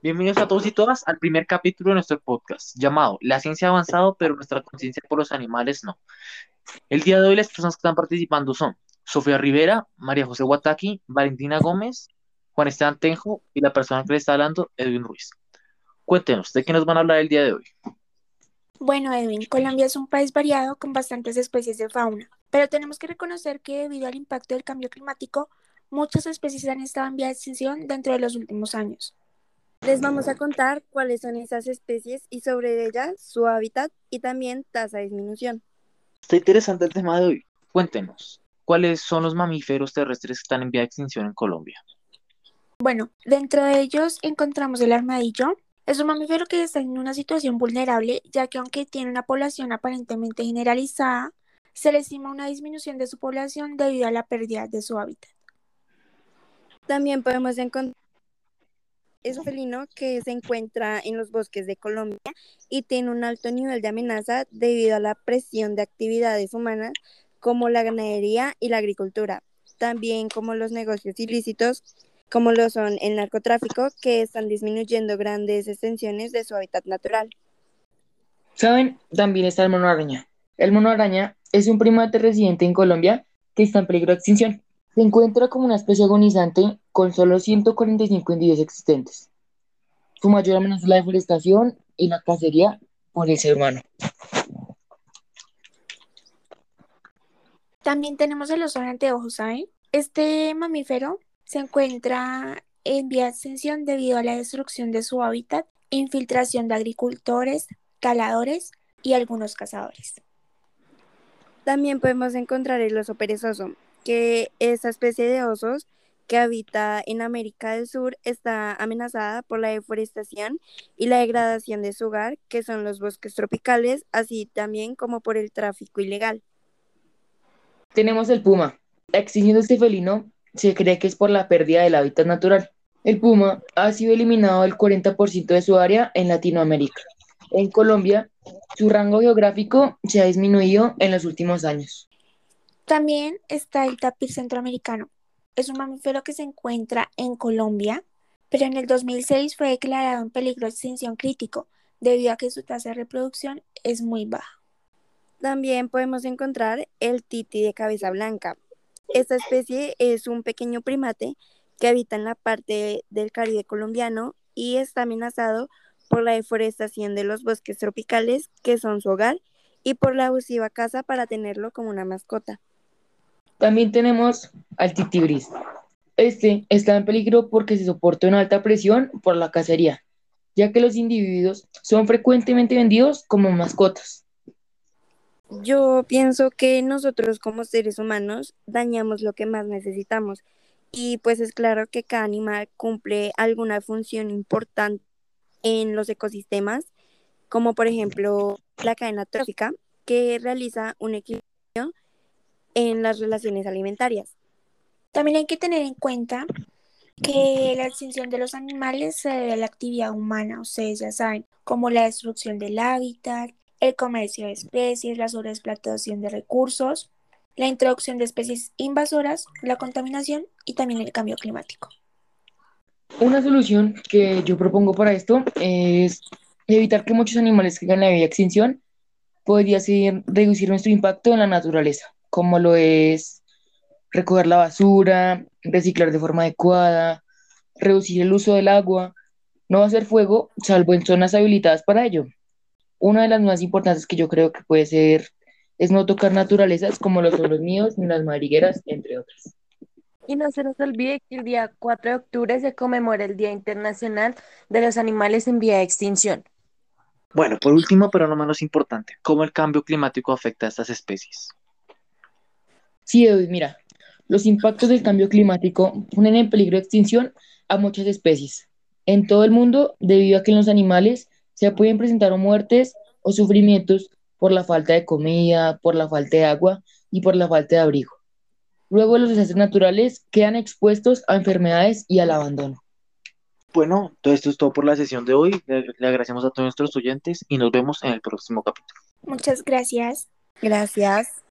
Bienvenidos a todos y todas al primer capítulo de nuestro podcast llamado La ciencia ha avanzado, pero nuestra conciencia por los animales no. El día de hoy las personas que están participando son Sofía Rivera, María José Guataki, Valentina Gómez, Juan Esteban Tenjo y la persona que le está hablando, Edwin Ruiz. Cuéntenos, ¿de qué nos van a hablar el día de hoy? Bueno, Edwin, Colombia es un país variado con bastantes especies de fauna, pero tenemos que reconocer que debido al impacto del cambio climático, muchas especies han estado en vía de extinción dentro de los últimos años. Les vamos a contar cuáles son esas especies y sobre ellas su hábitat y también tasa de disminución. Está interesante el tema de hoy. Cuéntenos, ¿cuáles son los mamíferos terrestres que están en vía de extinción en Colombia? Bueno, dentro de ellos encontramos el armadillo. Es un mamífero que está en una situación vulnerable, ya que aunque tiene una población aparentemente generalizada, se le estima una disminución de su población debido a la pérdida de su hábitat. También podemos encontrar es un felino que se encuentra en los bosques de Colombia y tiene un alto nivel de amenaza debido a la presión de actividades humanas como la ganadería y la agricultura, también como los negocios ilícitos como lo son el narcotráfico, que están disminuyendo grandes extensiones de su hábitat natural. ¿Saben? También está el mono araña. El mono araña es un primate residente en Colombia que está en peligro de extinción. Se encuentra como una especie agonizante con solo 145 individuos existentes. Su mayor amenaza es la deforestación y la cacería por el ser humano. También tenemos el oso de anteojos, ¿saben? Este mamífero se encuentra en vía de extinción debido a la destrucción de su hábitat, infiltración de agricultores, caladores y algunos cazadores. También podemos encontrar el oso perezoso, que esta especie de osos que habita en América del Sur está amenazada por la deforestación y la degradación de su hogar, que son los bosques tropicales, así también como por el tráfico ilegal. Tenemos el puma. De este felino se cree que es por la pérdida del hábitat natural. El puma ha sido eliminado del 40% de su área en Latinoamérica. En Colombia, su rango geográfico se ha disminuido en los últimos años. También está el tapir centroamericano. Es un mamífero que se encuentra en Colombia, pero en el 2006 fue declarado en peligro de extinción crítico debido a que su tasa de reproducción es muy baja. También podemos encontrar el titi de cabeza blanca. Esta especie es un pequeño primate que habita en la parte del Caribe colombiano y está amenazado por la deforestación de los bosques tropicales, que son su hogar, y por la abusiva caza para tenerlo como una mascota. También tenemos al titibris. Este está en peligro porque se soporta una alta presión por la cacería, ya que los individuos son frecuentemente vendidos como mascotas. Yo pienso que nosotros como seres humanos dañamos lo que más necesitamos y pues es claro que cada animal cumple alguna función importante en los ecosistemas, como por ejemplo la cadena trófica, que realiza un equilibrio en las relaciones alimentarias. También hay que tener en cuenta que la extinción de los animales se debe a la actividad humana, ustedes ya saben, como la destrucción del hábitat, el comercio de especies, la sobreexplotación de recursos, la introducción de especies invasoras, la contaminación y también el cambio climático. Una solución que yo propongo para esto es evitar que muchos animales caigan en la de extinción podría ser reducir nuestro impacto en la naturaleza como lo es recoger la basura, reciclar de forma adecuada, reducir el uso del agua, no hacer fuego, salvo en zonas habilitadas para ello. Una de las más importantes que yo creo que puede ser es no tocar naturalezas como los son los míos ni las madrigueras, entre otras. Y no se nos olvide que el día 4 de octubre se conmemora el Día Internacional de los Animales en Vía de Extinción. Bueno, por último, pero no menos importante, ¿cómo el cambio climático afecta a estas especies? Sí, mira, los impactos del cambio climático ponen en peligro de extinción a muchas especies en todo el mundo debido a que en los animales se pueden presentar muertes o sufrimientos por la falta de comida, por la falta de agua y por la falta de abrigo. Luego los desastres naturales quedan expuestos a enfermedades y al abandono. Bueno, todo esto es todo por la sesión de hoy. Le, le agradecemos a todos nuestros oyentes y nos vemos en el próximo capítulo. Muchas gracias. Gracias.